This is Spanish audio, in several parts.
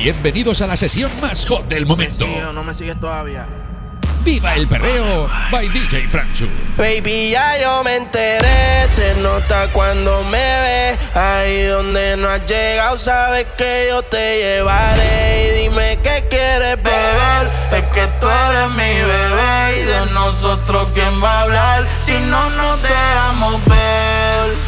Bienvenidos a la sesión más hot del momento. no me sigues todavía. ¡Viva el perreo! By DJ Franchu. Baby, ya yo me enteré. Se nota cuando me ve. Ahí donde no has llegado, sabes que yo te llevaré. Y dime qué quieres beber. Es que tú eres mi bebé. Y de nosotros, ¿quién va a hablar? Si no nos dejamos ver.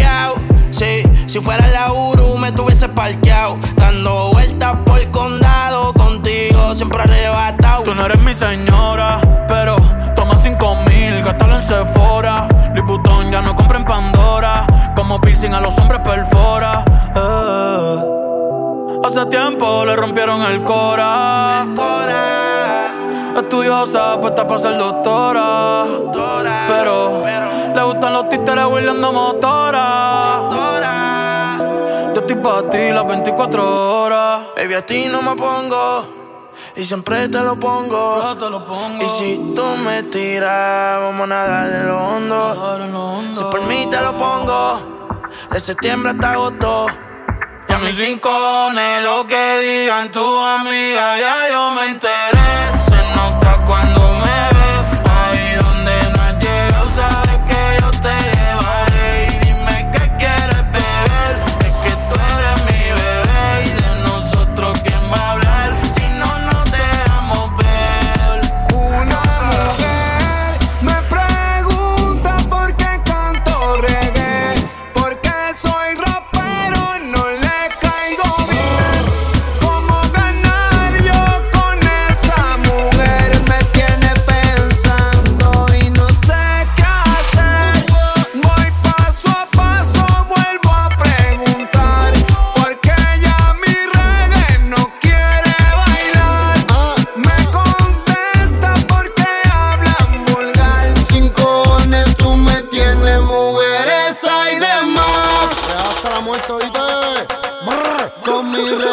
Si fuera la Uru, me tuviese parqueado, dando vueltas por el condado contigo, siempre arrebatado. Tú no eres mi señora, pero toma cinco mil, gástalo en Sephora. Liputón ya no compra en Pandora, como piercing a los hombres perfora. Eh. Hace tiempo le rompieron el cora. Estudiosa, puesta para ser doctora. Pero, le gustan los títeres huirleando motora pa' ti las 24 horas. Baby, a ti no me pongo. Y siempre te lo pongo. Te lo pongo. Y si tú me tiras, vamos a nadar en lo hondo. Si por mí te lo pongo. De septiembre hasta agosto. Y a mis rincones, lo que digan tu amiga, ya yo me enteré. Se nota cuando Aguirre.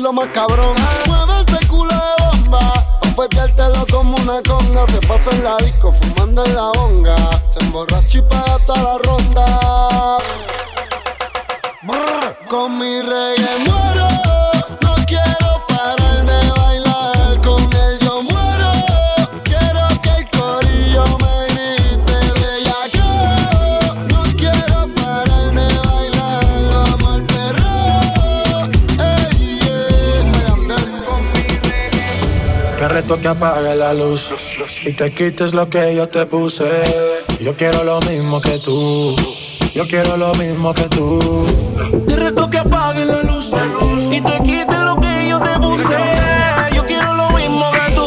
Me más cabrón. Mueve ese culo de bomba. Pa' petértelo como una conga. Se pasa en la disco fumando en la bonga. Se emborracha y que apague la luz y te quites lo que yo te puse. Yo quiero lo mismo que tú. Yo quiero lo mismo que tú. Te reto que apague la luz y te quites lo que yo te puse. Yo quiero lo mismo que tú.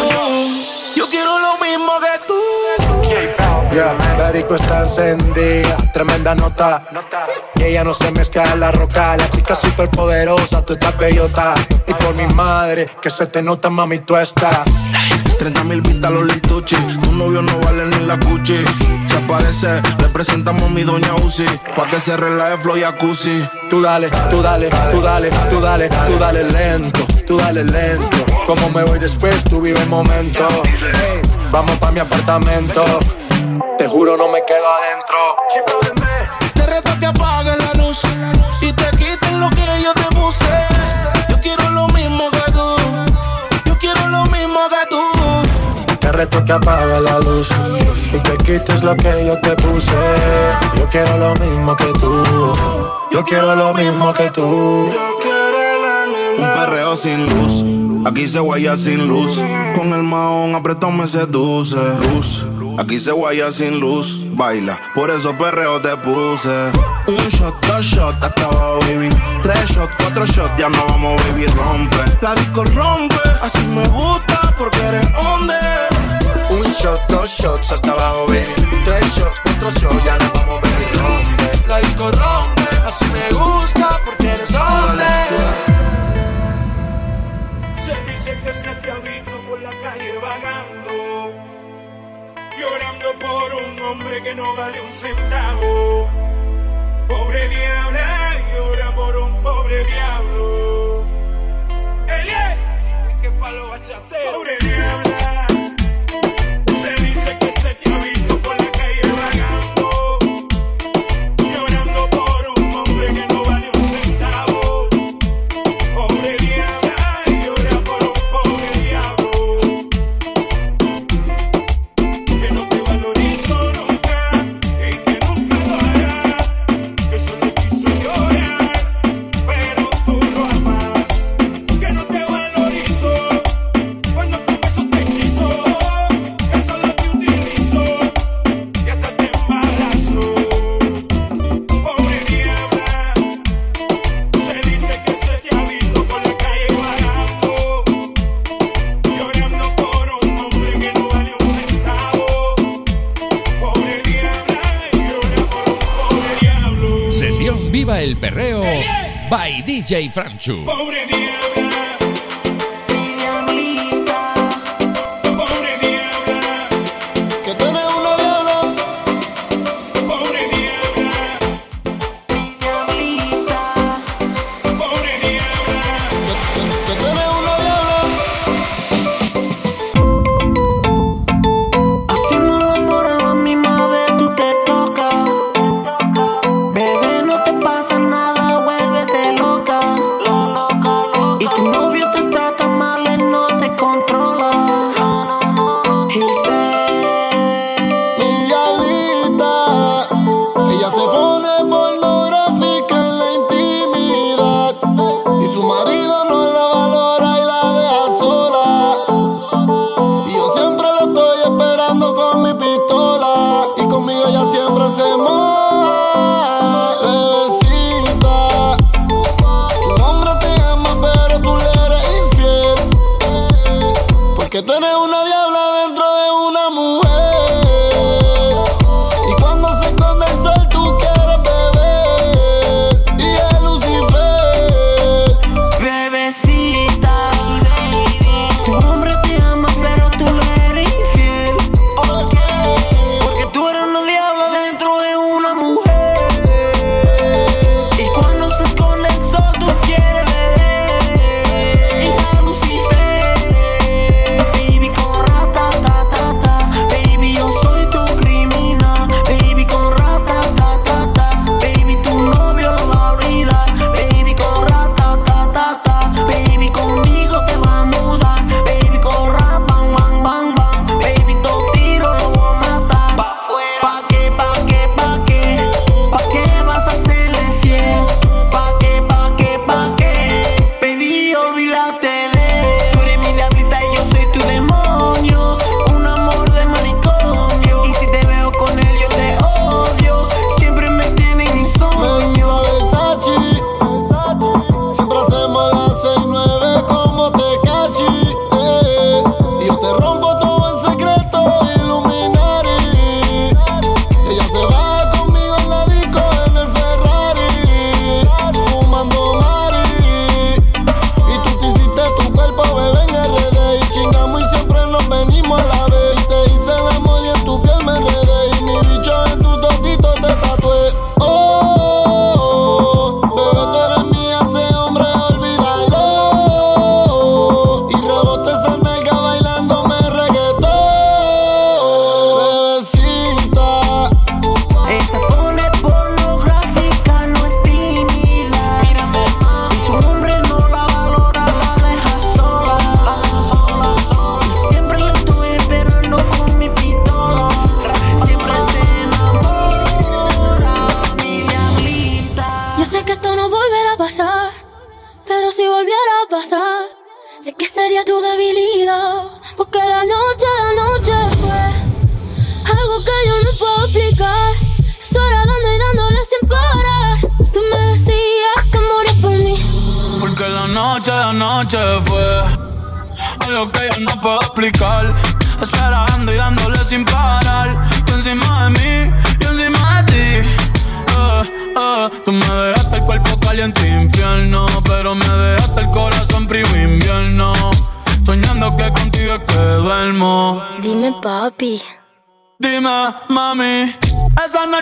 Yo quiero lo mismo que tú. Yeah, la disco está encendida, tremenda nota. Ella no se mezcla en la roca, la chica super poderosa, tú estás bellota. Y por mi madre, que se te nota, mami, tú estás. 30 mil vistas los lituchi. Tu novio no vale ni la cuchi. Se aparece, le presentamos a mi doña Uzi. Pa' que se relaje flow y acusi. Tú dale, tú dale, tú dale, tú dale, tú dale lento, tú dale lento. Como me voy después, tú vive el momento. vamos pa' mi apartamento. Te juro, no me quedo adentro. Reto que apagues la luz y te quites lo que yo te puse. Yo quiero lo mismo que tú. Yo quiero lo mismo que tú. Un perreo sin luz, aquí se guaya sin luz. Con el maón apretado me seduce. Luz, aquí se guaya sin luz. Baila, por eso perreo te puse. Un shot, dos shots, hasta abajo, baby. Tres shots, cuatro shots, ya no vamos, baby, rompe. La disco rompe, así me gusta porque eres hombre. Shot, dos shots, hasta abajo, baby. Tres shots, cuatro shots, ya no vamos, baby, rompe. La disco rompe, así me gusta porque eres hombre. Se dice que se te ha visto por la calle vagando, llorando por un hombre que no vale un centavo. Pobre diabla, llora por un pobre diablo. ¡Ey, ey! ¡Qué palo bachatero! Pobre diabla. DJ Franchu.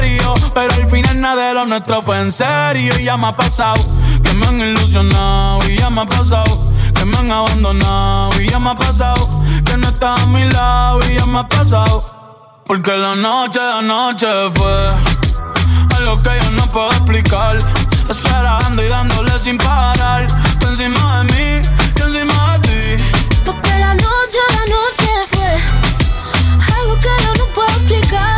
Pero al final nada de lo nuestro fue en serio. Y ya me ha pasado que me han ilusionado. Y ya me ha pasado que me han abandonado. Y ya me ha pasado que no estás a mi lado. Y ya me ha pasado. Porque la noche, la noche fue algo que yo no puedo explicar. Esperando y dándole sin parar. Tú encima de mí, yo encima de ti. Porque la noche, la noche fue algo que yo no puedo explicar.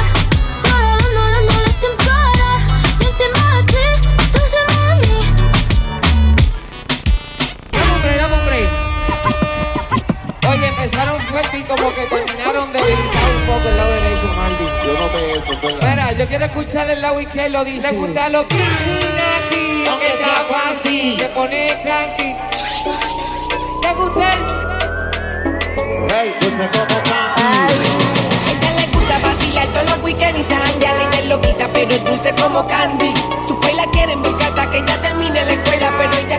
Fuerte y como que terminaron debilitados un poco el lado derecho, Maldi. Yo noté eso, es verdad. Espera, yo quiero escuchar el lado izquierdo, dice. Le gusta lo que aunque sea fácil. Se pone cranky. ¿Te gusta el...? Hey, dulce como candy. Ella le gusta vacilar todos los weekends y se janguea, ella es loquita, pero es dulce como candy. Su escuela quiere en mi casa que ella termine la escuela,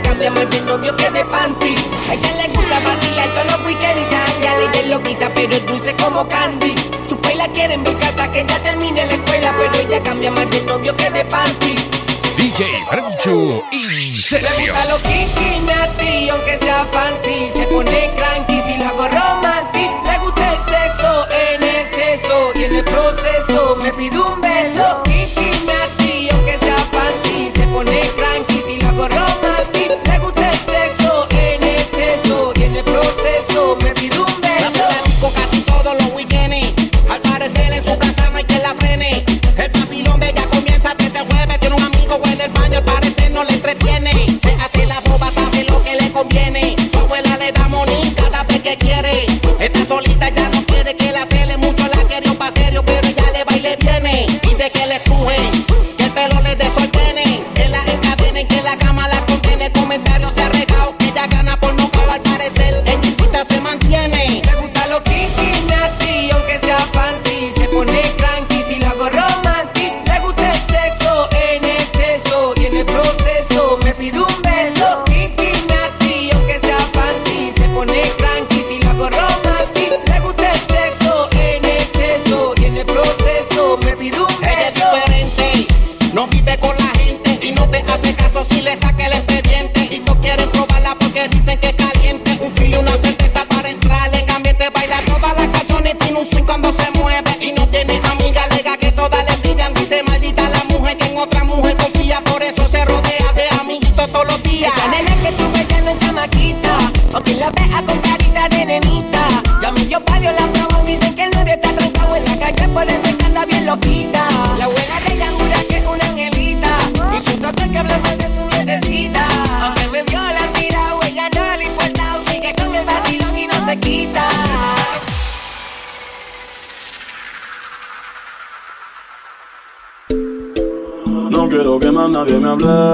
cambia más de novio que de panty. A ella le gusta vacilar todos los weekends y ella es loquita, pero es dulce como candy. Su escuela quiere en mi casa que ella termine la escuela, pero ella cambia más de novio que de panty. DJ Francho in Le session. gusta lo kinky, natty, aunque sea fancy Se pone cranky si lo hago romantic Le gusta el sexo en exceso Y en el proceso me pide un beso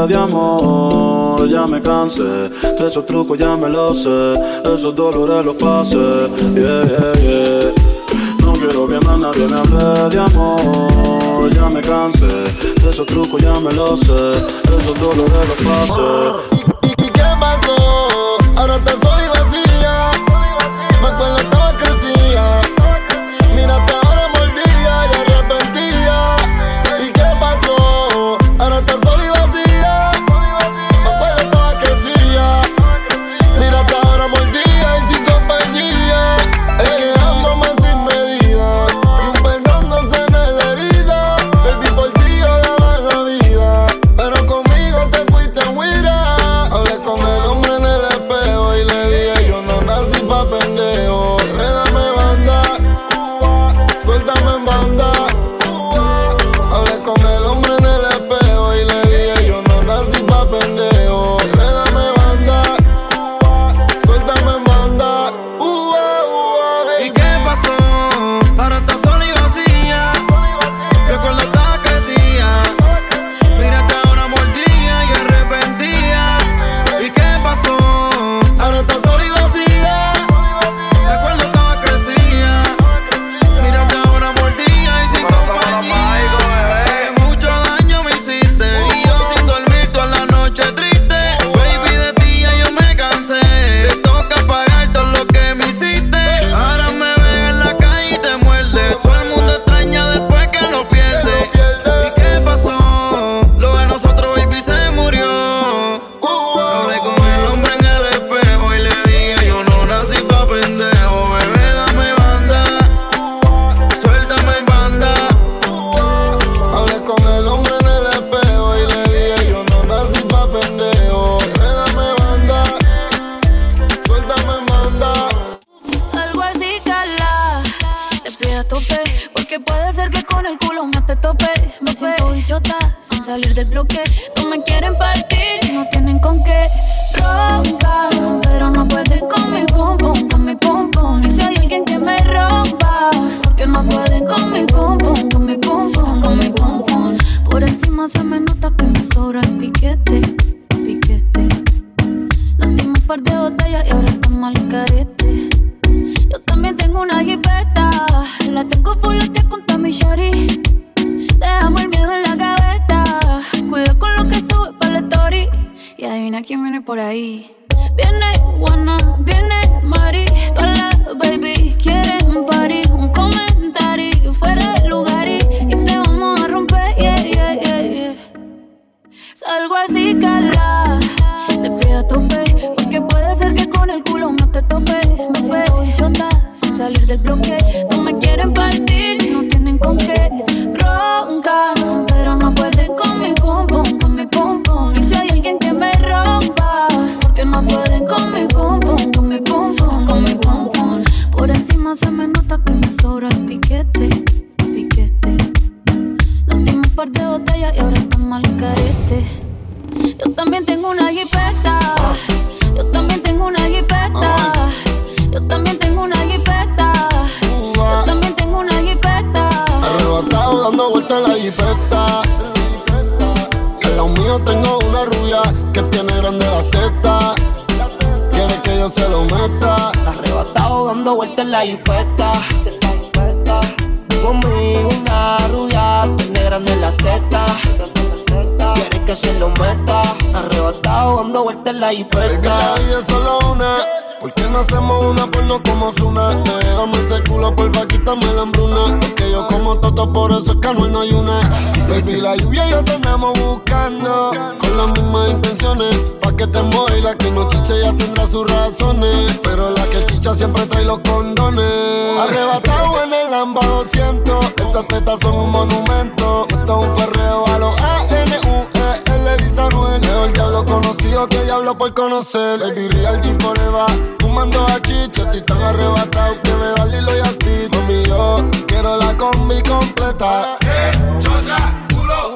de amor, ya me cansé. De esos trucos ya me los sé, esos dolores los pasé. Yeah, yeah, yeah. No quiero que más nadie me hable de amor, ya me cansé. De esos trucos ya me los sé, esos dolores los pasé. Vueltas en la jipeta. Conmigo una rubia, tiene grande la teta. Quiere que se lo meta. Arrebatado dando vueltas en la Es que la vida es solo una. ¿Por qué no hacemos una porno como Zuna? Déjame ese culo, porfa, quítame la hambruna. Es que yo como toto, por eso es que Anuel no hay una. Baby, la lluvia y yo te buscando. Con las mismas intenciones. Pa' que te y la que no chicha ya tendrá sus razones. Pero la que chicha siempre trae los condones. Arrebatado en el Lamba 200. Esas tetas son un monumento. Esto es un perreo a los A-N-U-E. Él le dice a Anuel. Mejor diablo conocido que diablo por conocer. Baby, real G forever. Fumando a chicha, estoy tan arrebatado que me da Lilo y Asti. Mami, yo quiero la combi completa.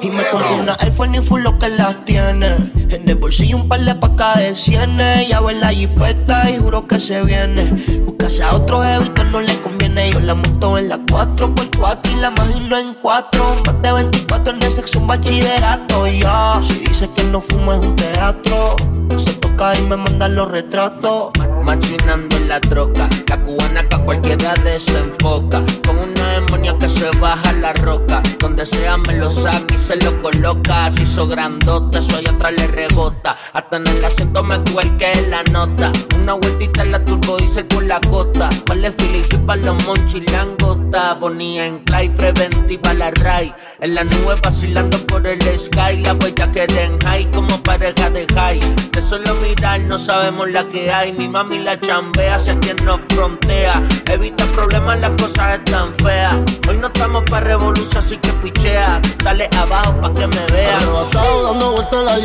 Y me compré una iPhone y full lo que las tiene. En el bolsillo un par de pacas de cienes. Ya en la jipeta y juro que se viene. Buscase a otro jevito no le conviene. Yo la monto en la 4x4 y la imagino en 4. Más de 24 en el sexo un bachillerato. Ya, si dice que no fumo es un teatro. Se toca y me mandan los retratos. Machinando en la troca, la cubana que a cualquiera desenfoca. Con una demonia que se baja la roca. Donde sea me lo saca y se lo coloca. Si hizo grandote, allá atrás le rebota. Hasta en el acento me que la nota. Una vueltita en la turbo diesel por la costa. Vale filigi para los monchis langota. Bonía en clay, preventiva la ray. En la nube vacilando por el sky. La huella que den high como pareja de high. De solo mirar no sabemos la que hay. Mi mami la chambea hacia quien nos frontea. Evita problemas, las cosas están feas. Hoy no estamos para revolución, así que pichea. Dale abajo pa' que me vea. Arrebatado dando vueltas la.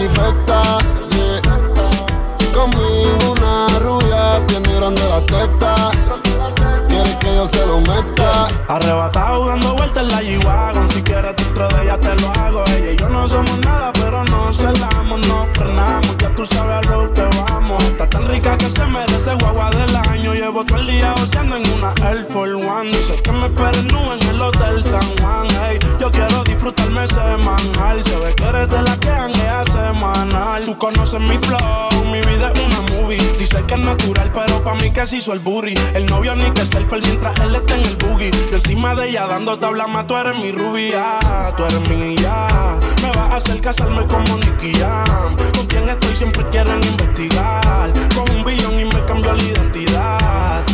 Conmigo una rubia tiene grande la teta. Que yo se lo meta. Arrebatado dando vueltas en la G-Wagon. Si quieres dentro de ella te lo hago. Ella y yo no somos nada pero nos celamos No frenamos, ya tú sabes a lo que vamos. Está tan rica que se merece guagua del año. Llevo todo el día goceando en una Air Force One. Dice que me esperen nube en el Hotel San Juan. Hey, Yo quiero disfrutarme semanal Se ve que eres de la que hanguea semanal. Tú conoces mi flow, mi vida es una movie. Dice que es natural pero pa' mí que se hizo el booty El novio ni que selfie mientras él está en el boogie. Yo encima de ella dando tabla más tú eres mi rubia. Tú eres mi ya Me vas a hacer casarme como Nicky Con quien estoy siempre quieren investigar. Con un billón y me cambió la identidad.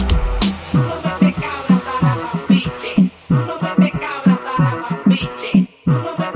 Se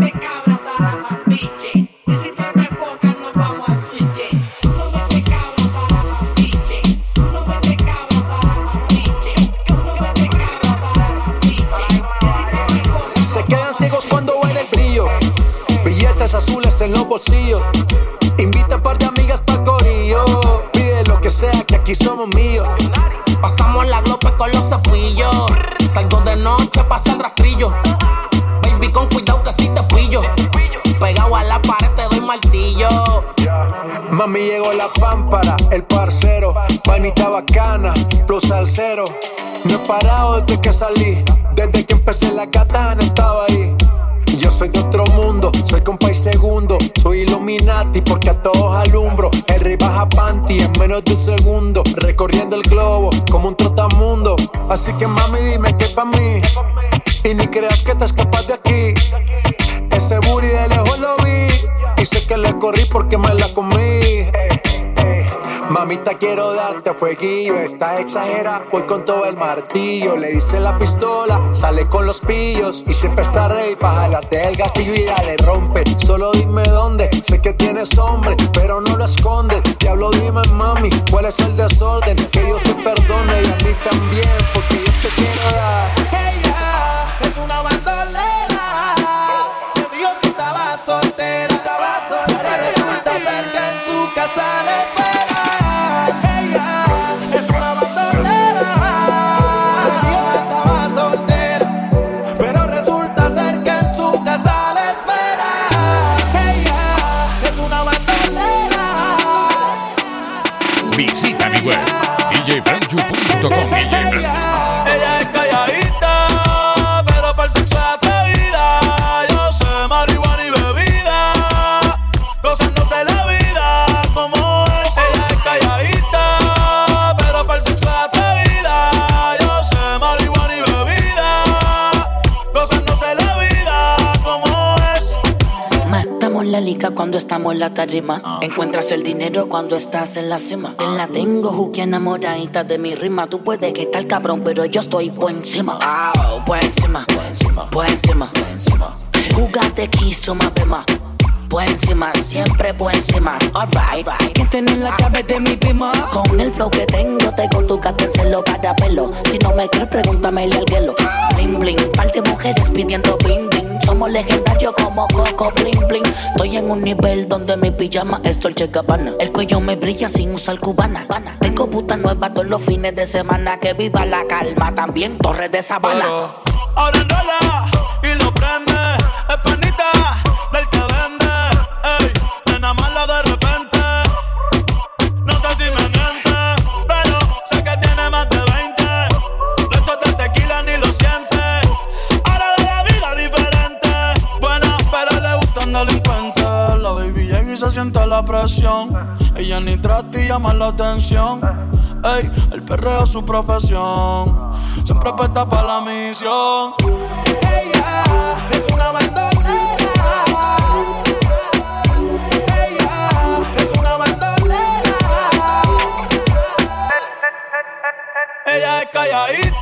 fueguillo. Estás exagera, voy con todo el martillo. Le hice la pistola, sale con los pillos. Y siempre está rey para jalarte el gatillo y dale rompe. Solo dime dónde, sé que tienes hombre, pero no lo escondes. Diablo, dime mami, cuál es el desorden. Que Dios te perdone y a mí también, porque yo te quiero dar. Ella es una bandolera. Me dijo que estaba soltera. Estaba soltera. Resulta ser que en su casa djfranchu.com. cuando estamos en la tarima. Encuentras el dinero cuando estás en la cima. Te la tengo, Juki, enamoradita de mi rima. Tú puedes que estar cabrón, pero yo estoy por encima. Oh, por encima, por encima, por encima, por encima. To my bima? Por encima, siempre por encima. Alright, right. ¿Quién tiene la llave de mi bima? Con el flow que tengo, tengo tu celo para pelo. Si no me crees, pregúntame al hielo. Bling bling, par de mujeres pidiendo bling. Somos legendarios como Coco Bling Bling. Estoy en un nivel donde mi pijama es Dolce Gabbana. El cuello me brilla sin usar cubana. Tengo puta nueva todos los fines de semana. Que viva la calma, también Torres de Sabana. Ahora y lo prende. Es del que. Ella ni trata y llama la atención. Ey, el perreo es su profesión. Siempre apuesta para la misión. Ella es una bandolera. Ella es una bandolera. Ella es calladita,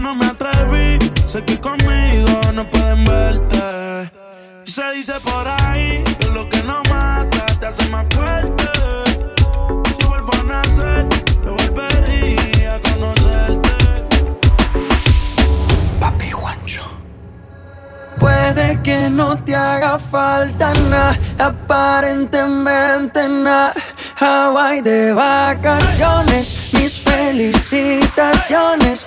No me atreví, sé que conmigo no pueden verte. Y se dice por ahí que lo que no mata te hace más fuerte. Si vuelvo a nacer, me volvería a conocerte. Papi Juancho. Puede que no te haga falta nada, aparentemente nada. Hawaii de vacaciones, mis felicitaciones.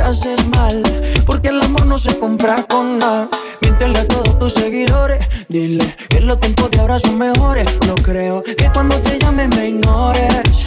haces mal. Porque el amor no se compra con nada. Miéntele a todos tus seguidores. Dile que los tiempos de ahora son mejores. No creo que cuando te llame me ignores.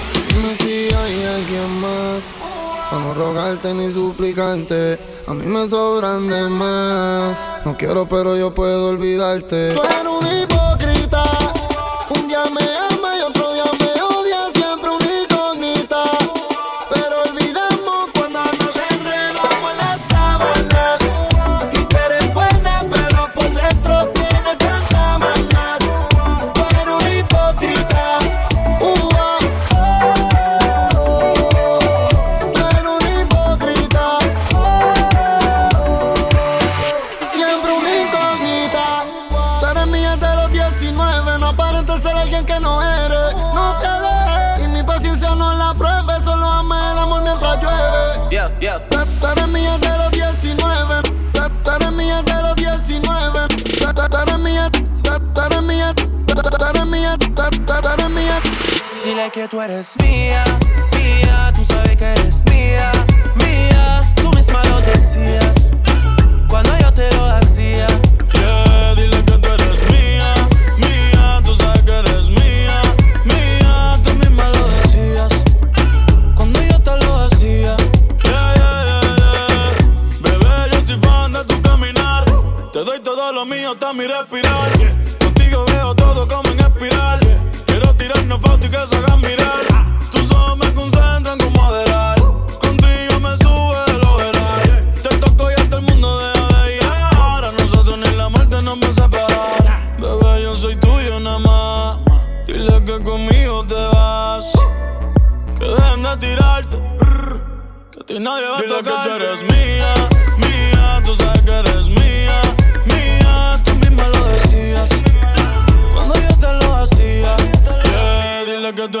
Dime si hay alguien más para no rogarte ni suplicarte. A mí me sobran de más. No quiero, pero yo puedo olvidarte. Tú eres un hipócrita. Que tú eres mía, mía, tú sabes que eres mía, mía. Tú misma lo decías cuando yo te lo hacía. Yeah, dile que tú eres mía, mía, tú sabes que eres mía, mía. Tú misma lo decías cuando yo te lo hacía. Yeah, yeah, yeah, yeah. Bebé, yo soy fan de tu caminar. Te doy todo lo mío, hasta mi respirar. Contigo veo todo como en espiral. Quiero tirarnos fotos y que se Y nadie va Dile tocar. que tú eres mía, mía, tú sabes que eres mía, mía. Tú misma lo decías cuando yo te lo hacía. Yeah, dile que tú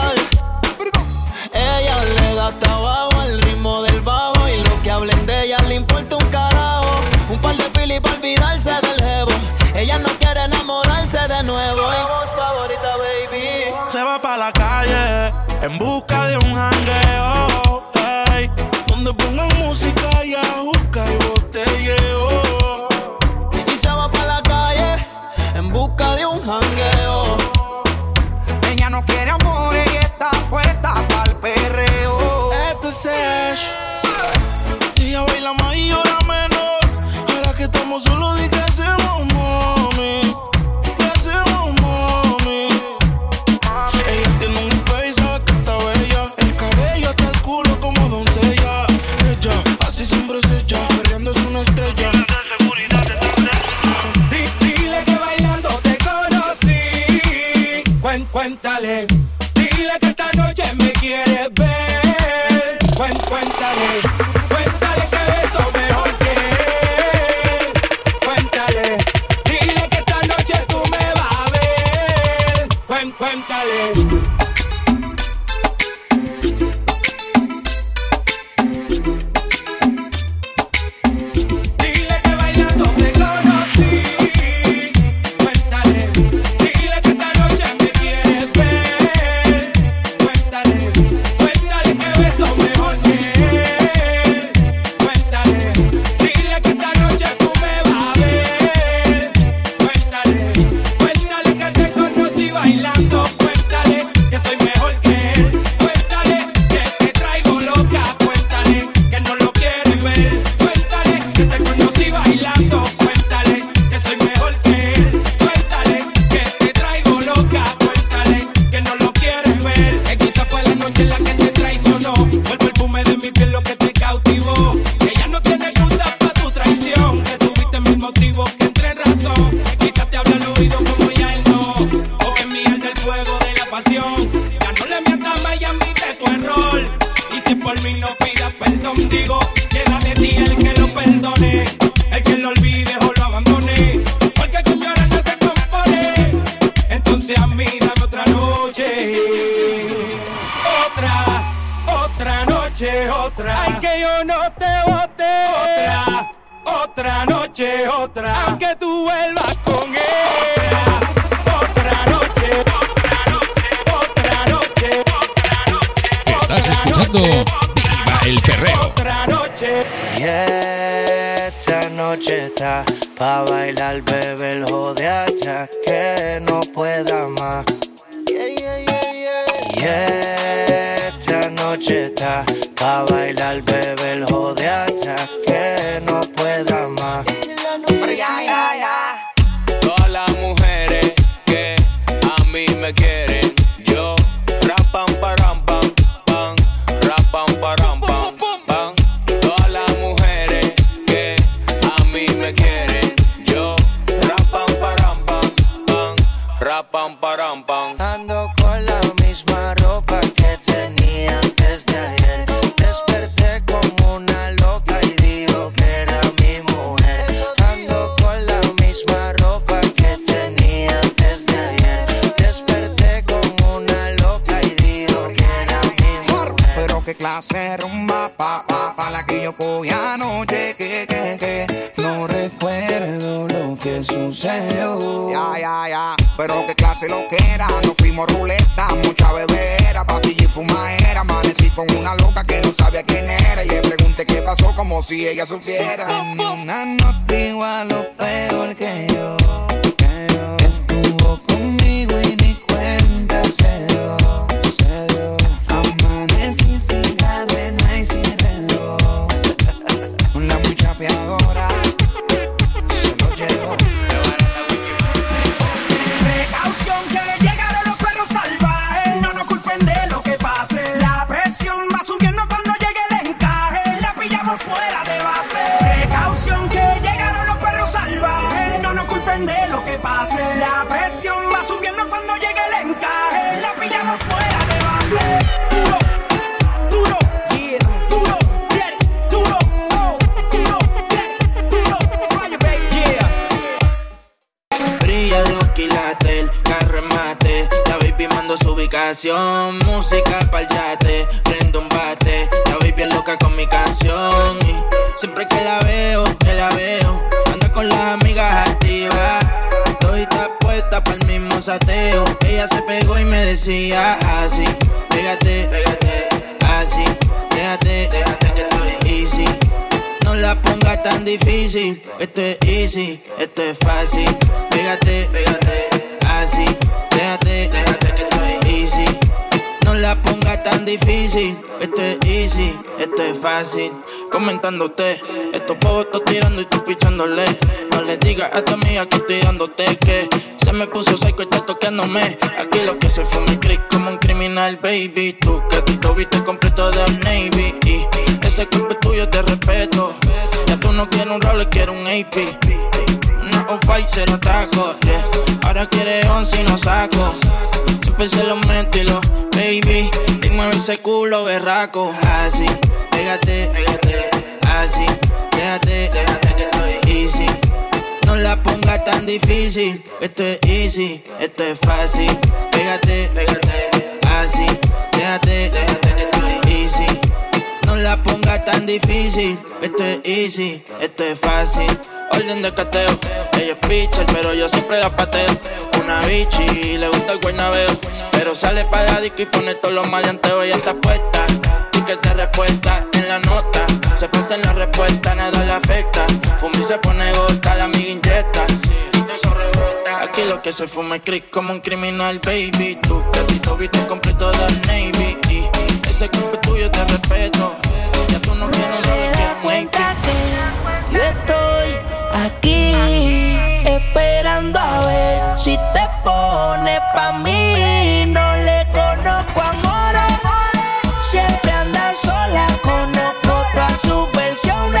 Aquí lo que se fue mi crick como un criminal, baby. Tú que tu tobito completo de Navy. Y ese cuerpo tuyo te respeto. Ya tú no quieres un roller, quieres un AP. Una off-white, cero tacos, yeah. Ahora quiere once y no saco. Siempre se lo meto y lo, baby. Y mueve ese culo berraco. Así, pégate, pégate. Así, no la pongas tan difícil. Esto es easy, esto es fácil. Pégate, pégate, así. Déjate, déjate que esto es easy. No la pongas tan difícil. Esto es easy, esto es fácil. Orden de cateo. Ella es pitcher, pero yo siempre la pateo. Una bichi, le gusta el guaynabeo. Pero sale para la disco y pone todos los maleanteos y ya está puesta que te respuesta en la nota. Se pasa en la respuesta, nada le afecta. Fumi se pone gota, la amiga inyecta. Aquí lo que se fuma es crick como un criminal, baby. Tu catito viste completo de Navy. Y ese cuerpo tuyo te respeto. Ya tú no quieres Se da cuenta que yo estoy aquí. Esperando a ver si te pone pa' mí. No le conozco amor. canción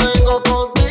vengo contigo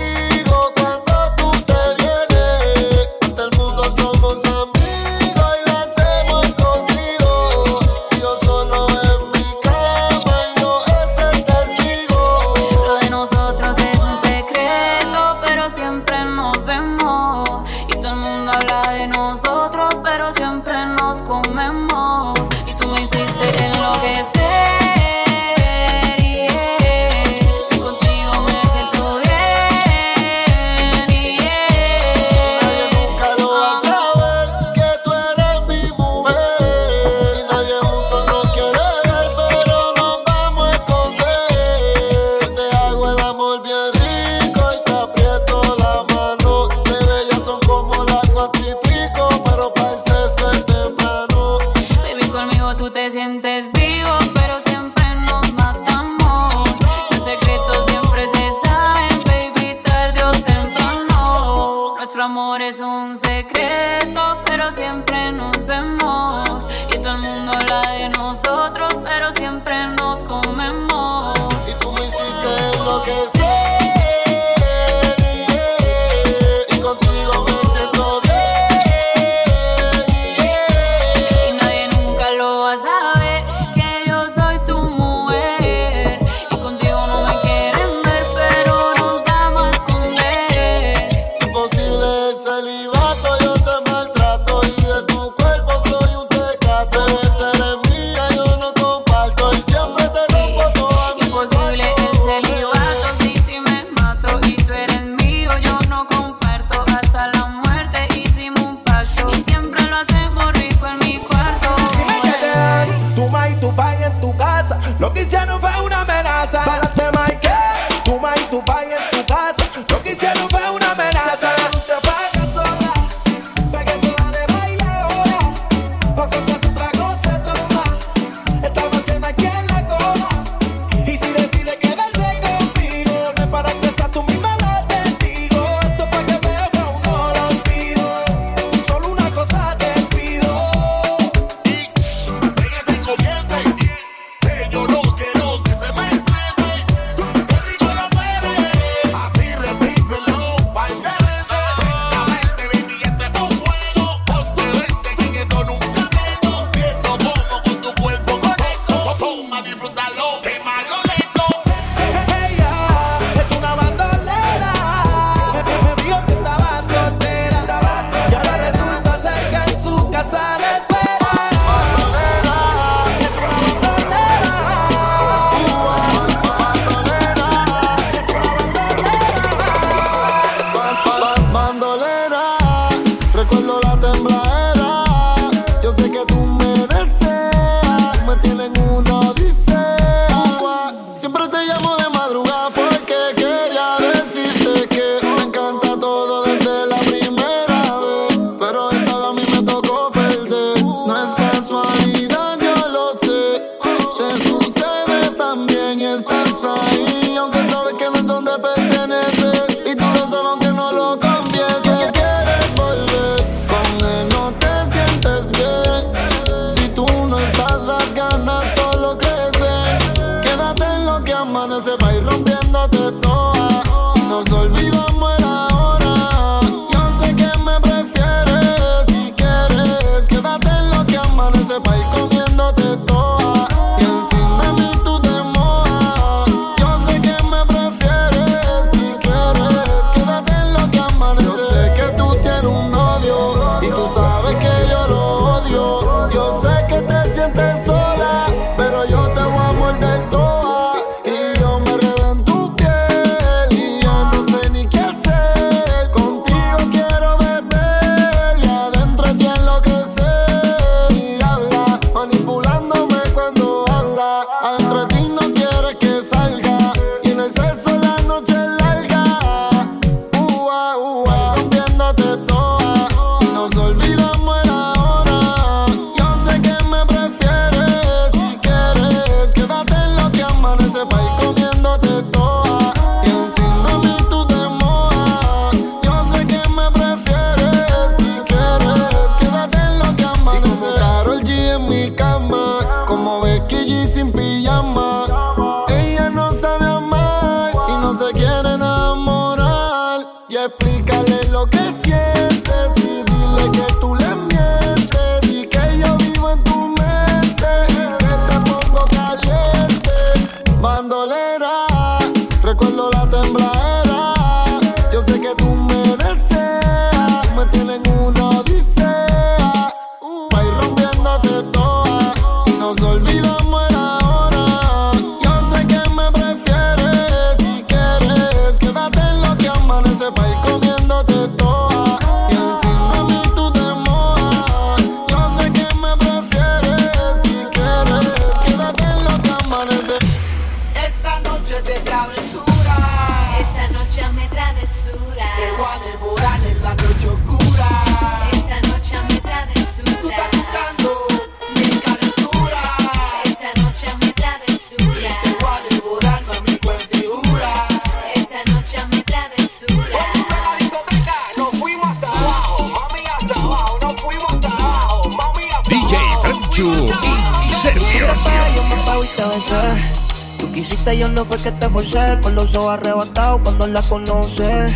no fue que te forcé. Con los ojos arrebatados cuando la conoces.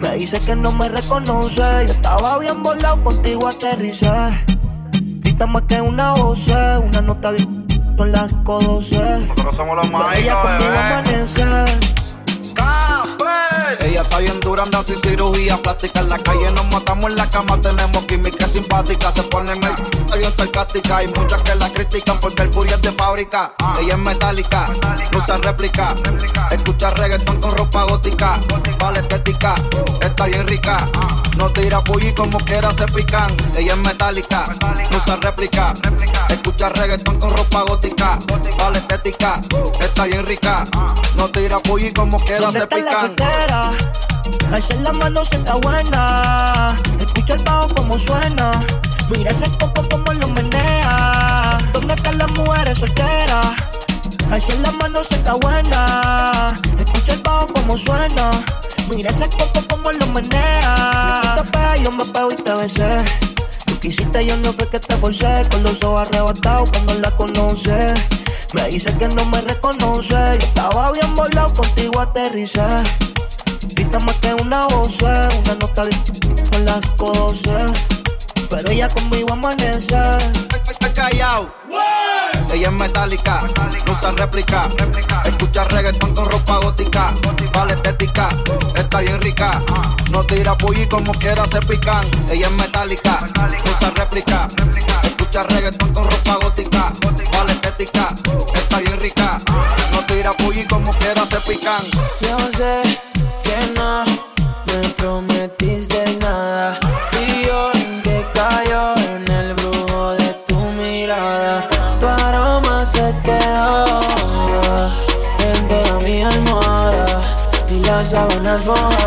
Me dice que no me reconoce. Yo estaba bien volado, contigo aterricé. Grita más que una voz, una nota bien. Son las 512. Nosotros somos los Pero ella mágicos, conmigo amanece. Ella está bien dura, anda sin cirugía plástica. En la calle nos matamos en la cama, tenemos química simpática. Se ponen el c- bien sarcástica. Hay muchas que la critican porque el puri es de fábrica. Ella es metálica, no usa réplica. Escucha reggaetón con ropa gótica. Vale estética, está bien rica. No tira pulli como quiera se pican. Ella es metálica, no usa réplica. Escucha reggaetón con ropa gótica. Vale estética, está bien rica. No tira pulli como quiera ¿Dónde se pican. Soltera? Alza la mano se está buena. Escucha el bajo como suena. Mira ese coco como lo menea. ¿Dónde están las mujeres solteras? Alza la mano se está buena. Escucha el bajo como suena. Mira ese coco como lo menea. Tú te pegas, yo me pego y te besé. Tú quisiste, yo no fue que te forcé. Con los ojos arrebatados cuando la conoces. Me dice que no me reconoce. Yo estaba bien volado, contigo aterricé. Grita más que una voz, una nota con las 512. Pero ella conmigo amanece. Callao. Ella es metálica, no usa réplica. Escucha reggaetón con ropa gótica. Vale estética, está bien rica. No tira pulli como quiera se pican. Ella es metálica, no usa réplica. Escucha reggaetón con ropa gótica. Vale estética, está bien rica. No tira pulli como quiera se pican. Yo sé no me prometiste nada. Fui yo que cayó en el brujo de tu mirada. Tu aroma se quedó en toda mi almohada y las sábanas mojadas.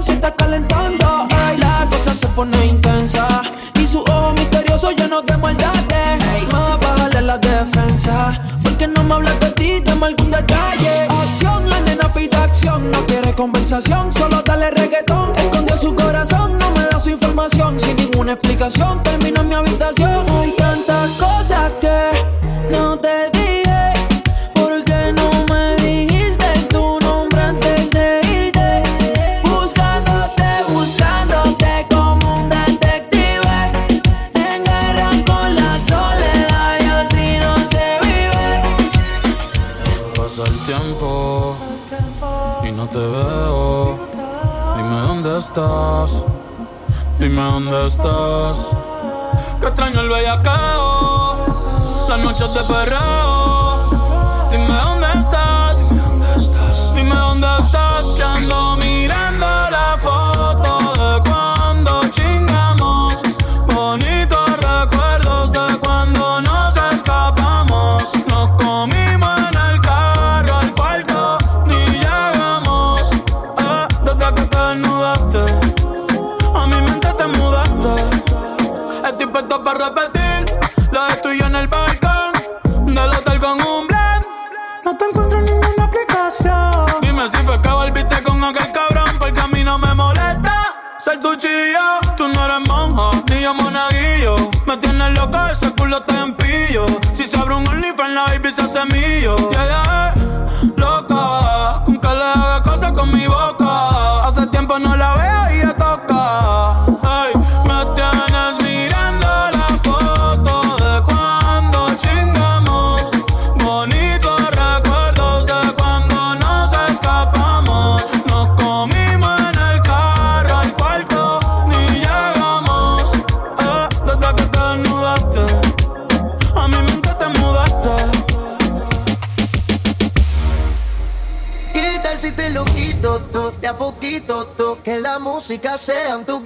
Se está calentando. Ey, la cosa se pone intensa. Y su ojo misterioso lleno de maldades. Más bajarle la defensa. Porque no me hablas de ti, dame algún detalle. Acción, la nena pide acción. No quiere conversación, solo dale reggaetón. Escondió su corazón, no me da su información. Sin ninguna explicación, termino en mi habitación. Hay tantas cosas que no te dije. Estás. Dime dónde estás. Que extraño el bellacao. Las noches de perreo. Baby 100%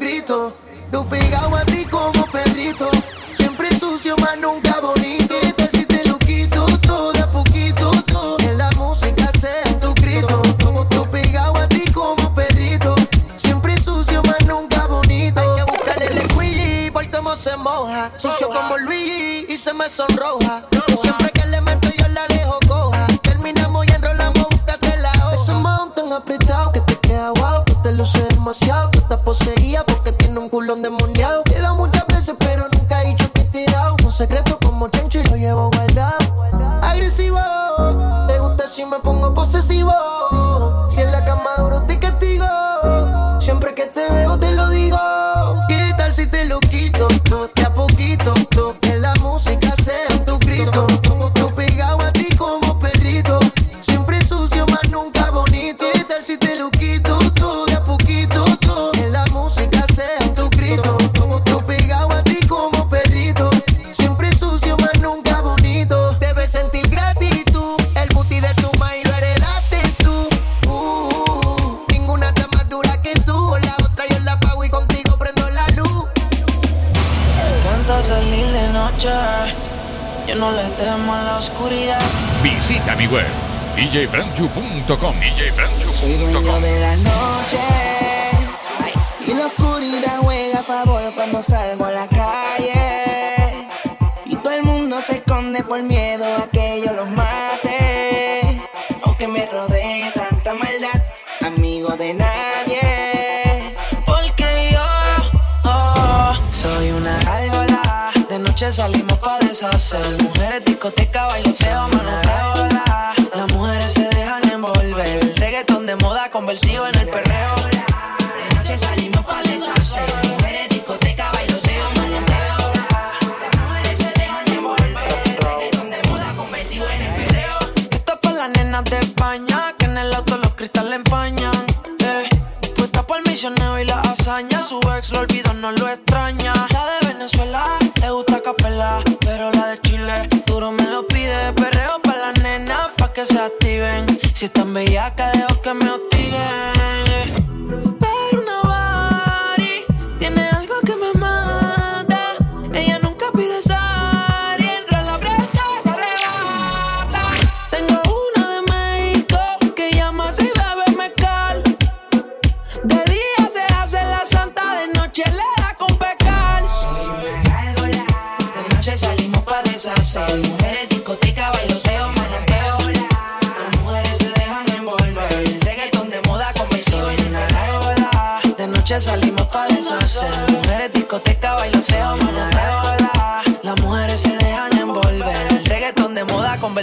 Soy dueño de la noche. Y la oscuridad juega a favor cuando salgo a la calle. Y todo el mundo se esconde por miedo a que yo los mate. Aunque me rodee tanta maldad, amigo de nadie. Porque yo oh, soy una gárgola. De noche salimos pa' deshacer. Mujeres, discoteca, bailoteo, manoteo. De moda convertido en el perreo. De noche salimos pa' deshacer. Mujeres, discoteca, bailoteo, manoteo. Las mujeres se dejan envolver. De moda convertido en el perreo. Esto es para las nenas de España. Que en el auto los cristales empañan. Eh. Puesta por el misionero y la hazaña. Su ex lo olvidó, no lo extraña. La de Venezuela le gusta capela. Pero Si están bellacas, dejo que me salimos pa' deshacer. Mujeres, discoteca, bailoteo,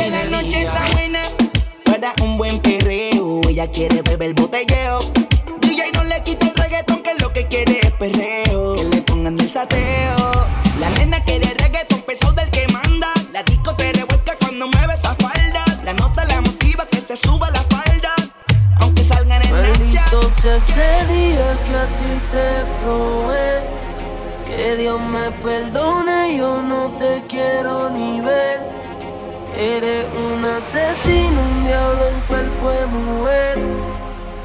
Que la noche está buena para un buen perreo. Ella quiere beber botelleo. DJ no le quita el reggaetón, que lo que quiere es perreo. Que le pongan el sateo. La nena quiere reggaetón pesado del que manda. La disco se revuelca cuando mueve esa falda. La nota la motiva que se suba la falda. Aunque salgan en Maldito sea ese día que a ti te probé. Que Dios me perdone, yo no te quiero ni ver. Eres un asesino, un diablo en cuerpo de mujer.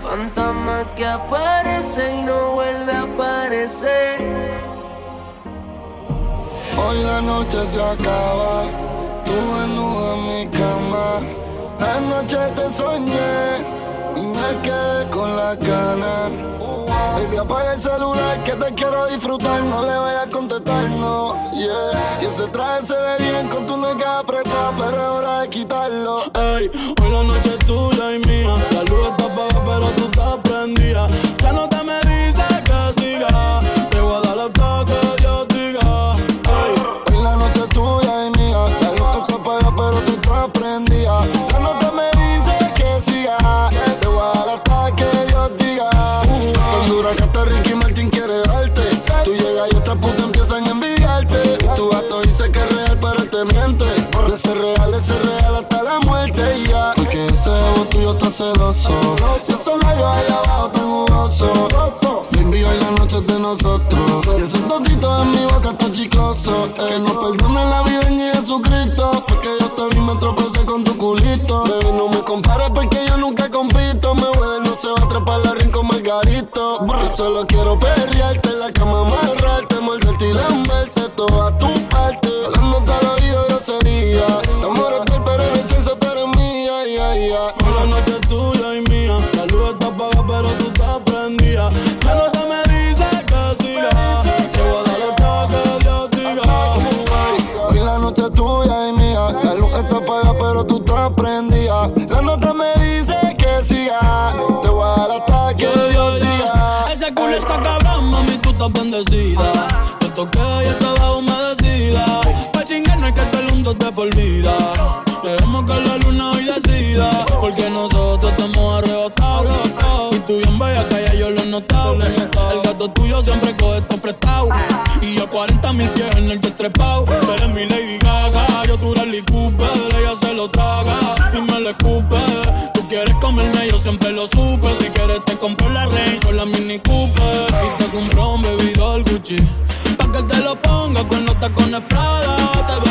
Fantasma que aparece y no vuelve a aparecer. Hoy la noche se acaba, tú desnuda en mi cama. Anoche te soñé y me quedé con la gana. Baby, apaga el celular que te quiero disfrutar. No le vayas a contestar, no, yeah. Y ese traje se ve bien con tu nega apretada, pero es hora de quitarlo. Ey, hoy la noche tuya y mía. Real, de ser real hasta la muerte y ya. Porque ese ego tuyo está celoso. Y esos labios allá abajo tan jugosos. Baby, hoy la noche de nosotros. Y ese totito en mi boca está chicloso. Que nos perdone la vida en Jesucristo. Fue que yo te vi, me tropecé con tu culito. Baby, no me compares porque yo nunca compito. Me voy no se va a atrapar la ring con Margarito. Yo solo quiero perrearte en la cama, amarrarte, morderte y lamberte toda tu bendecida. Te toqué y estaba humedecida. Pa' chingar no hay que estar juntos de por vida. Dejemos que la luna hoy decida. Porque nosotros estamos arrebatados. Y tú bien que ya yo lo he notado. El gato tuyo siempre coge esto prestado. Y yo 40 mil pies en el que trepao. Tú eres mi Lady Gaga, yo eres Lee Cooper. Ella se lo traga y me lo escupe. Tú quieres comerme, yo siempre lo supe. Pa' que te lo ponga con los tacones Prada. Te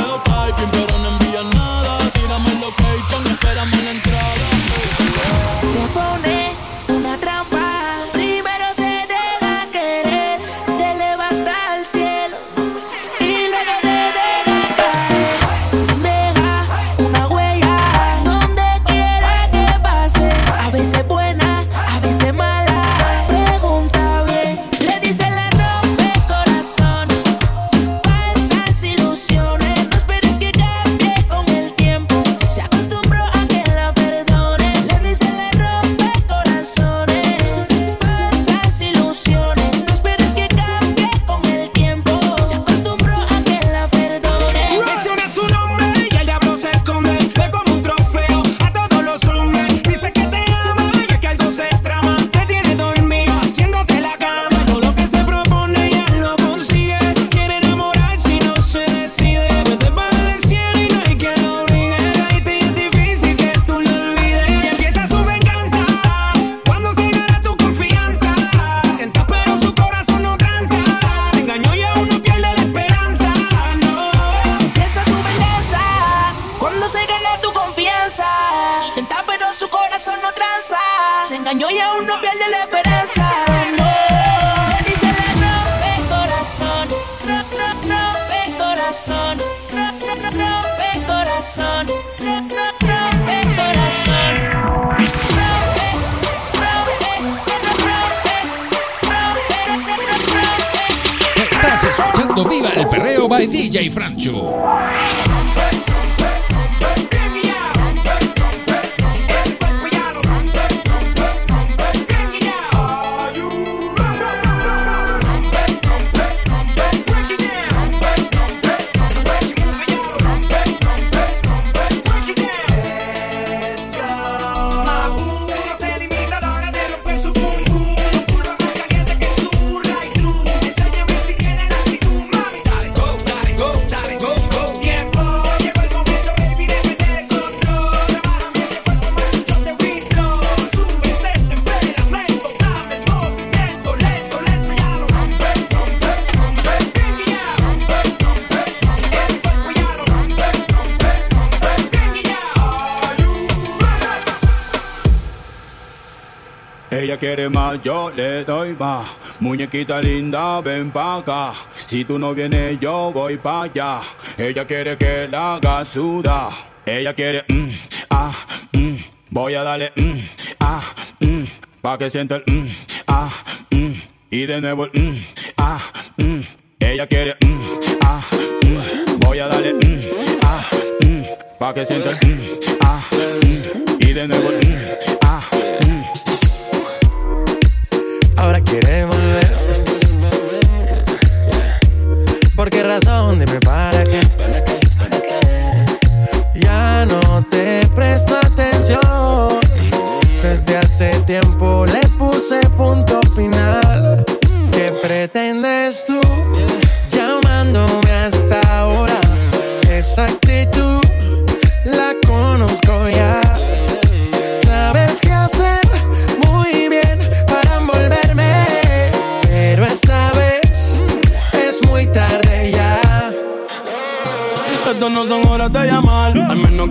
Ella quiere más, yo le doy más. Muñequita linda, ven pa'. Si tú no vienes, yo voy pa' allá. Ella quiere que la haga sudar. Ella quiere, mm, ah, mm. Voy a darle, mm, ah, mm. Pa' que sienta el, mm, ah, mm. Y de nuevo el, mm, ah, mm. Ella quiere, mm, ah, mm. Voy a darle, mm, ah, mm. Pa' que sienta el, mm, ah, mm. Y de nuevo el, mm,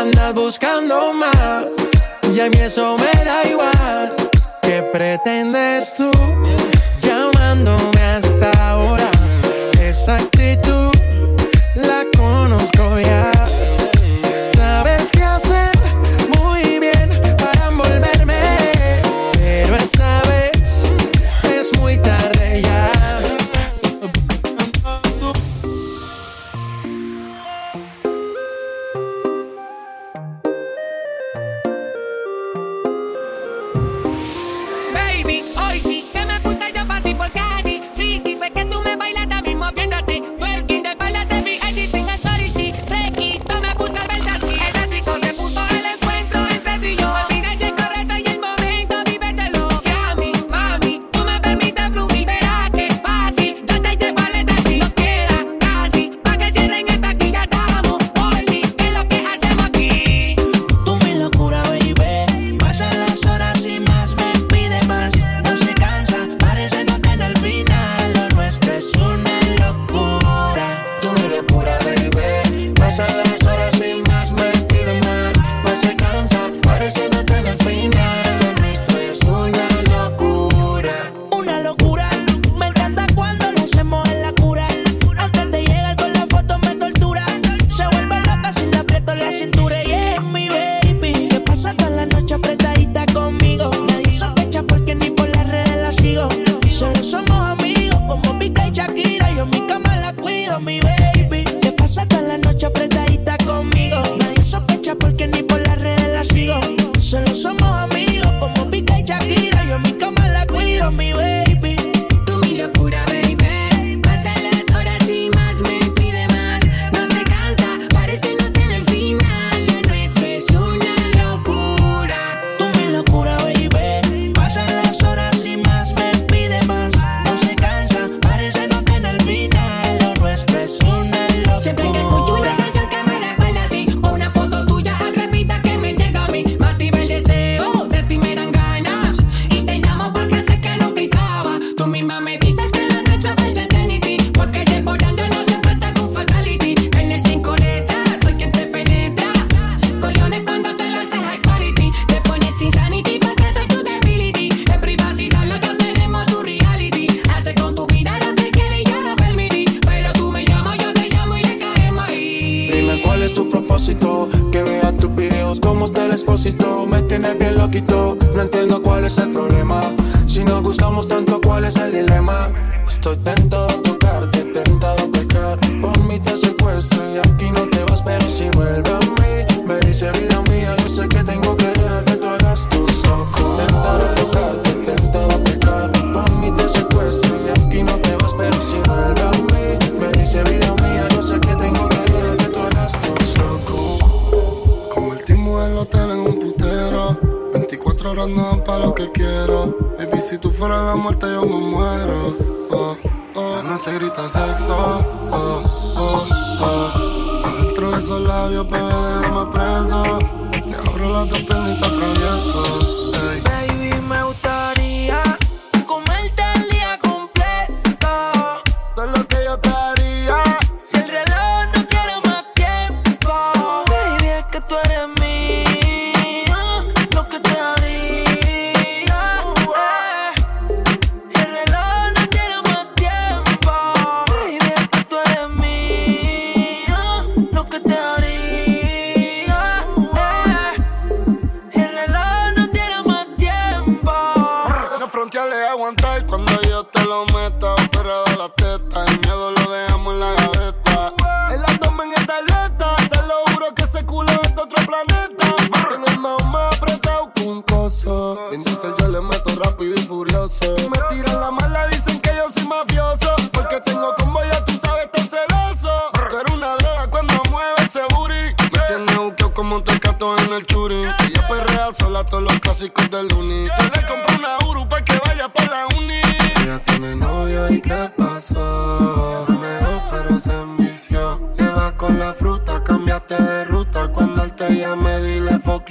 Andas buscando más y a mí eso me da igual. ¿Qué pretendes tú llamándome hasta ahora? Esa actitud la conozco ya.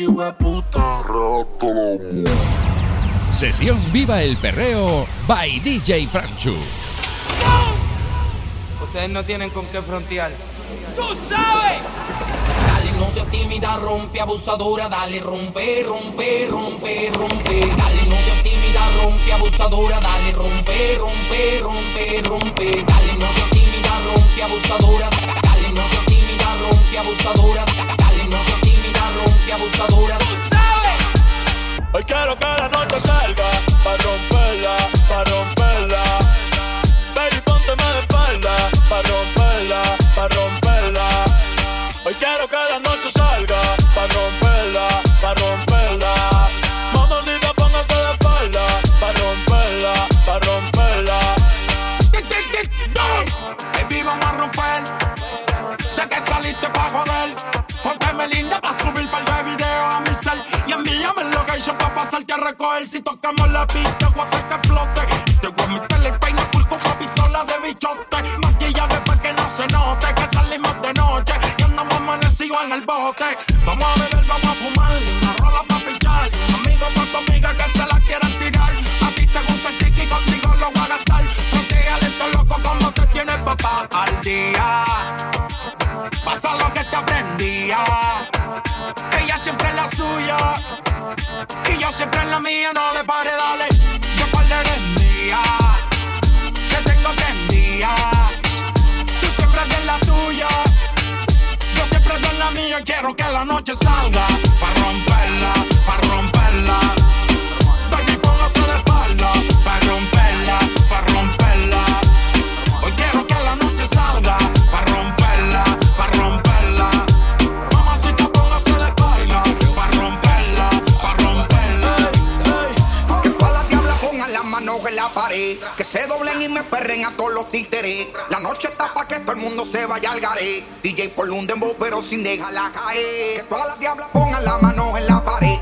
Puta. Sesión Viva el Perreo by DJ Franchu. Ustedes no tienen con qué frontear. ¡Tú sabes! Dale, no seas tímida, rompe, abusadora, dale, rompe, rompe, rompe, rompe. Dale, no seas tímida, rompe, abusadora, dale, rompe, rompe, rompe, rompe. Dale, no seas tímida, rompe, abusadora, dale, no seas tímida, rompe, abusadora, dale, no seas tímida, rompe, abusadora. ¡Tú sabes! Hoy quiero que la noche salga pa' romperla, pa' romperla. Baby, pónteme de espalda pa' romperla, Si tocamos la pista, voy hacer que explote. Te voy a meter el peine full con pistola de bichote. Maquilla después que no se note que salimos de noche. Y andamos amanecidos en el bote. Vamos Quiero que la noche salga. Pa' romperla, pa' romperla. Baby, póngase de espalda. Pa' romperla, pa' romperla. Hoy quiero que la noche salga. Pa' romperla, pa' romperla. Mamacita, póngase de espalda. Pa' romperla, pa' romperla. Que todas las diablas pongan las manos en la pared. Que se doblen y me perren a todos los títeres. Todo el mundo se vaya al garé. DJ por un dembow, pero sin dejarla caer. Que todas las diablas pongan las manos en la pared.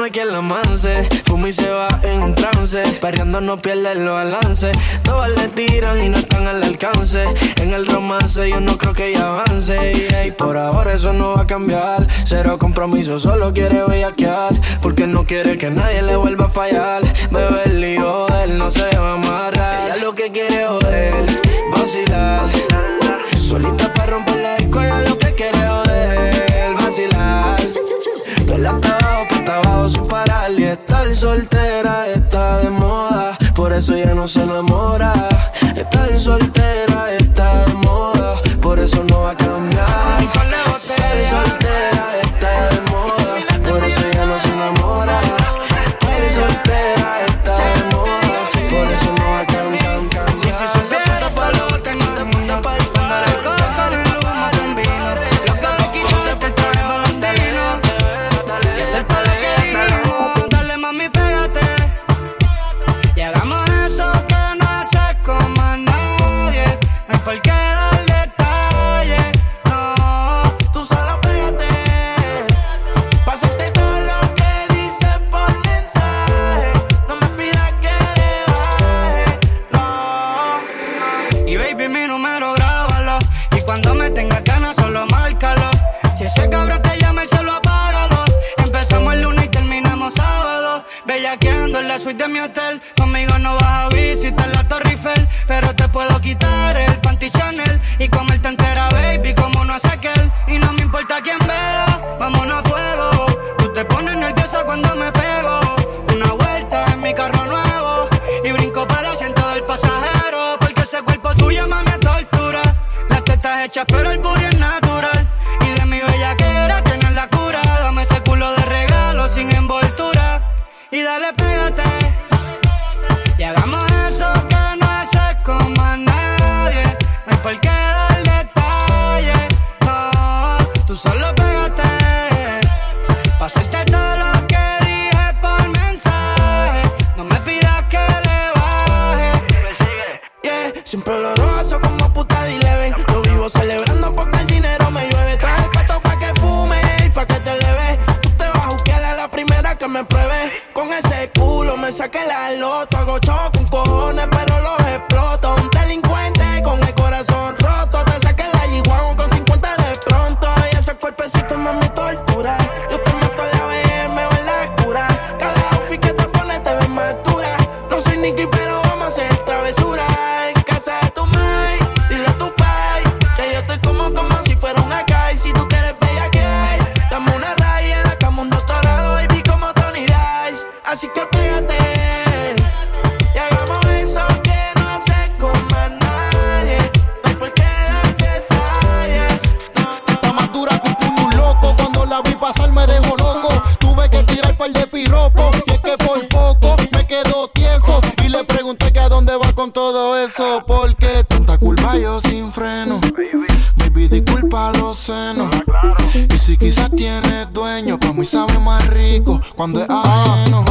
no hay quien la manse. Fuma y se va en un trance. Perreando no pierde el balance. Todas le tiran y no están al alcance. En el romance yo no creo que avance. Y por ahora eso no va a cambiar. Cero compromiso, solo quiere bellaquear. Porque no quiere que nadie le vuelva a fallar. Bebe el lío, él no se va a amarrar. Ella lo que quiere joder, vacilar. Solita soltera está de moda, por eso ya no se enamora. Estar soltera está de moda, por eso no va a cambiar. eso porque tanta culpa yo sin freno. Baby, disculpa los senos. Y si quizás tienes dueño, pues para mí sabe más rico cuando es ajeno.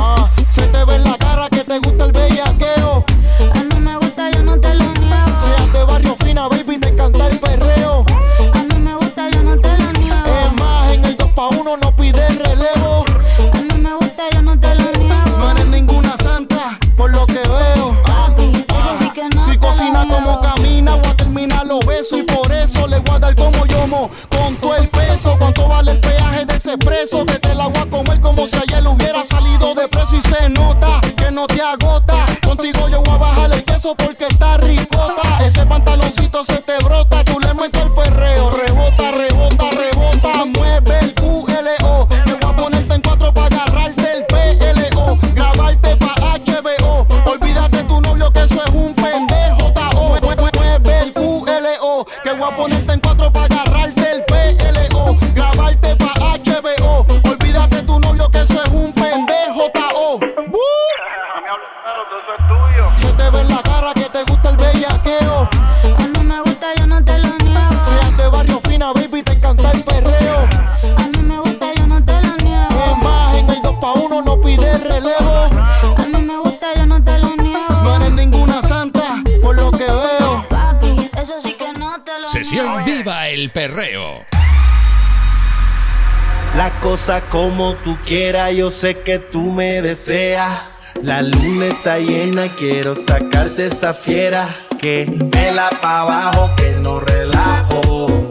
Como tú quieras, yo sé que tú me deseas. La luna está llena, quiero sacarte esa fiera. Que vela pa' abajo, que no relajo.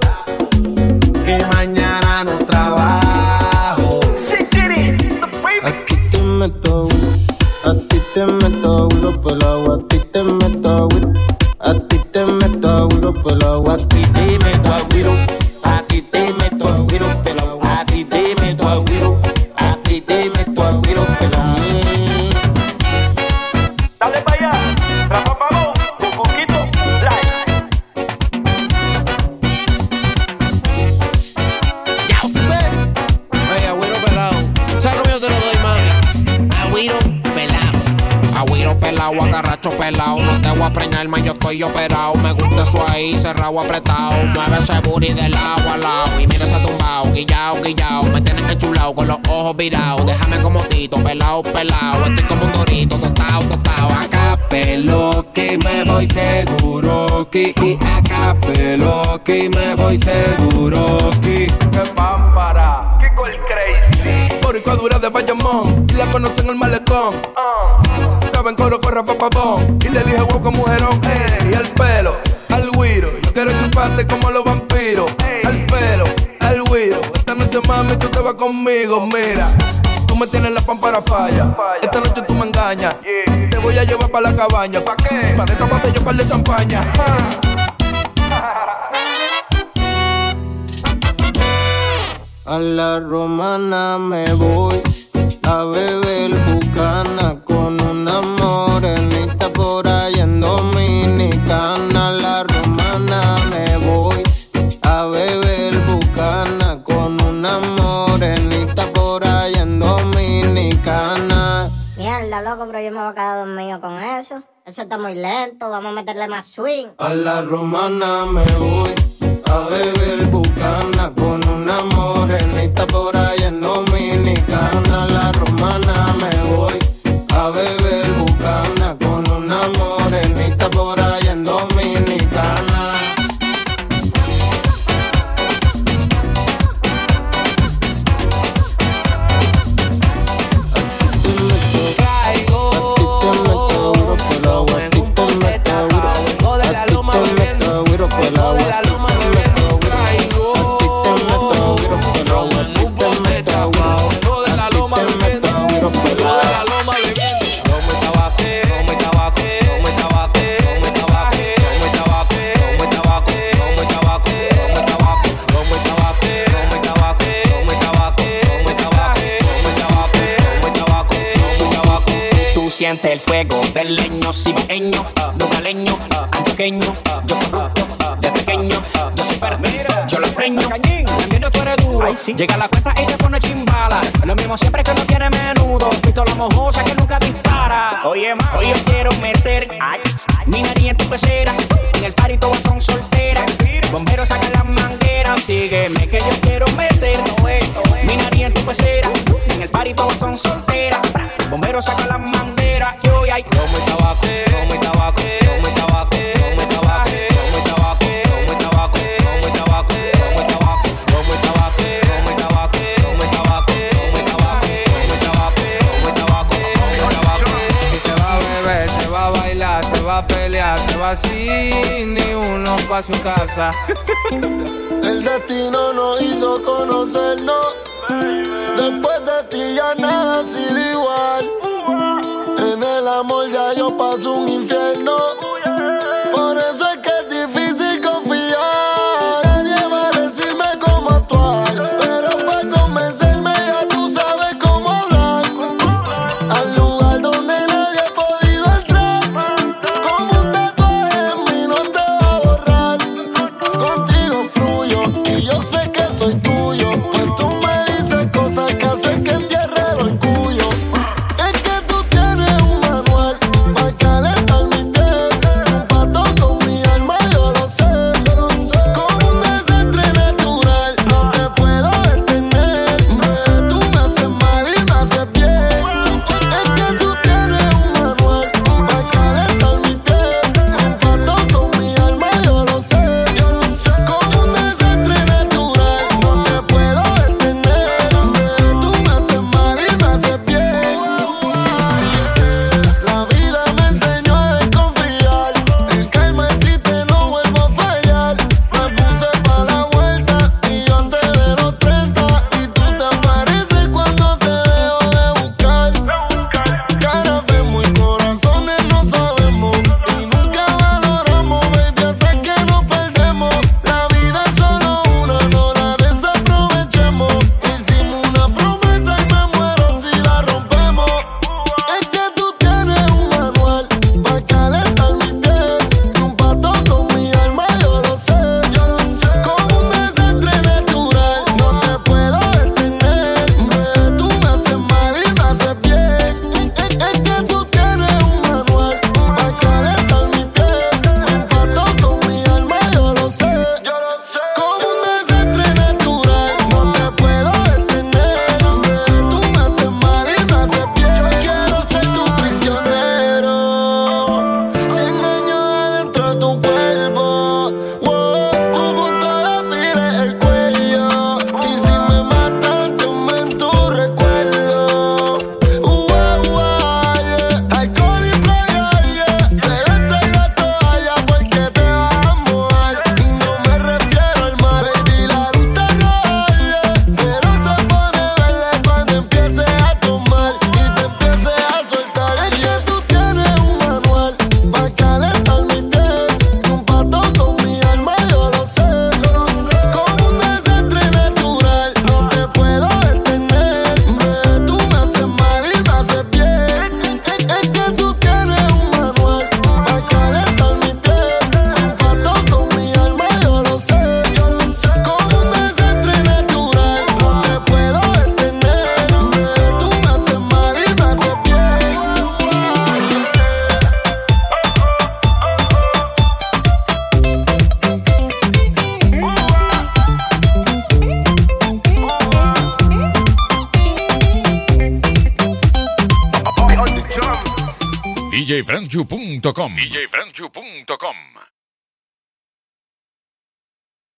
Que mañana ahí, cerrado, apretado. Mueve ese booty del agua al lado. Y mira ese tumbao, guillao, guillao. Me tienes que chulao con los ojos virados. Déjame como tito, pelado, pelado. Estoy como un dorito, tostado, tostado. Acá pelo que me voy seguro. Que y acá pelo que me voy seguro. Que ¡Qué pámpara! ¡Qué col crazy! Boricua dura de Bayamón y la conocen en el malecón. Estaba en coro con Rafa Pavón y le dije hueco mujerón. Y al pelo, al güiro, chuparte como los vampiros. Al pelo, al güiro, esta noche mami tú te vas conmigo, mira. Tú me tienes la pámpara falla. Esta noche tú me engañas. Te voy a llevar para la cabaña. ¿Para qué? Para destaparte yo par de champaña. A la romana me voy a beber bucana con loco, pero yo me voy a quedar dormido con eso. Eso está muy lento, vamos a meterle más swing. A la romana me voy a beber bucana con una morenita por ahí en Dominicana. A la romana me voy a beber bucana con una morenita por ahí Tú sientes el fuego del leño cibaeño, nogaleño, antioqueño, yo corrupto de pequeño, yo soy fértil, yo lo preño, Llega a la cuenta y te pone chimbala. Lo mismo siempre que no tiene menudo. Pistola mojosa que nunca dispara. Oye, ma, hoy yo quiero meter ay, ay. mi nariz en tu pecera. En el parito son soltera. Bombero saca las mangueras. Sígueme que yo quiero meter no mi nariz en tu pecera. En el parito son soltera. Bombero saca las mangueras. Que hoy hay como el tabaco, como el tabaco, como el tabaco, como el tabaco. Se va sin ni uno pa' su casa. El destino nos hizo conocernos. Después de ti ya nada ha sido igual. En el amor ya yo paso un infierno.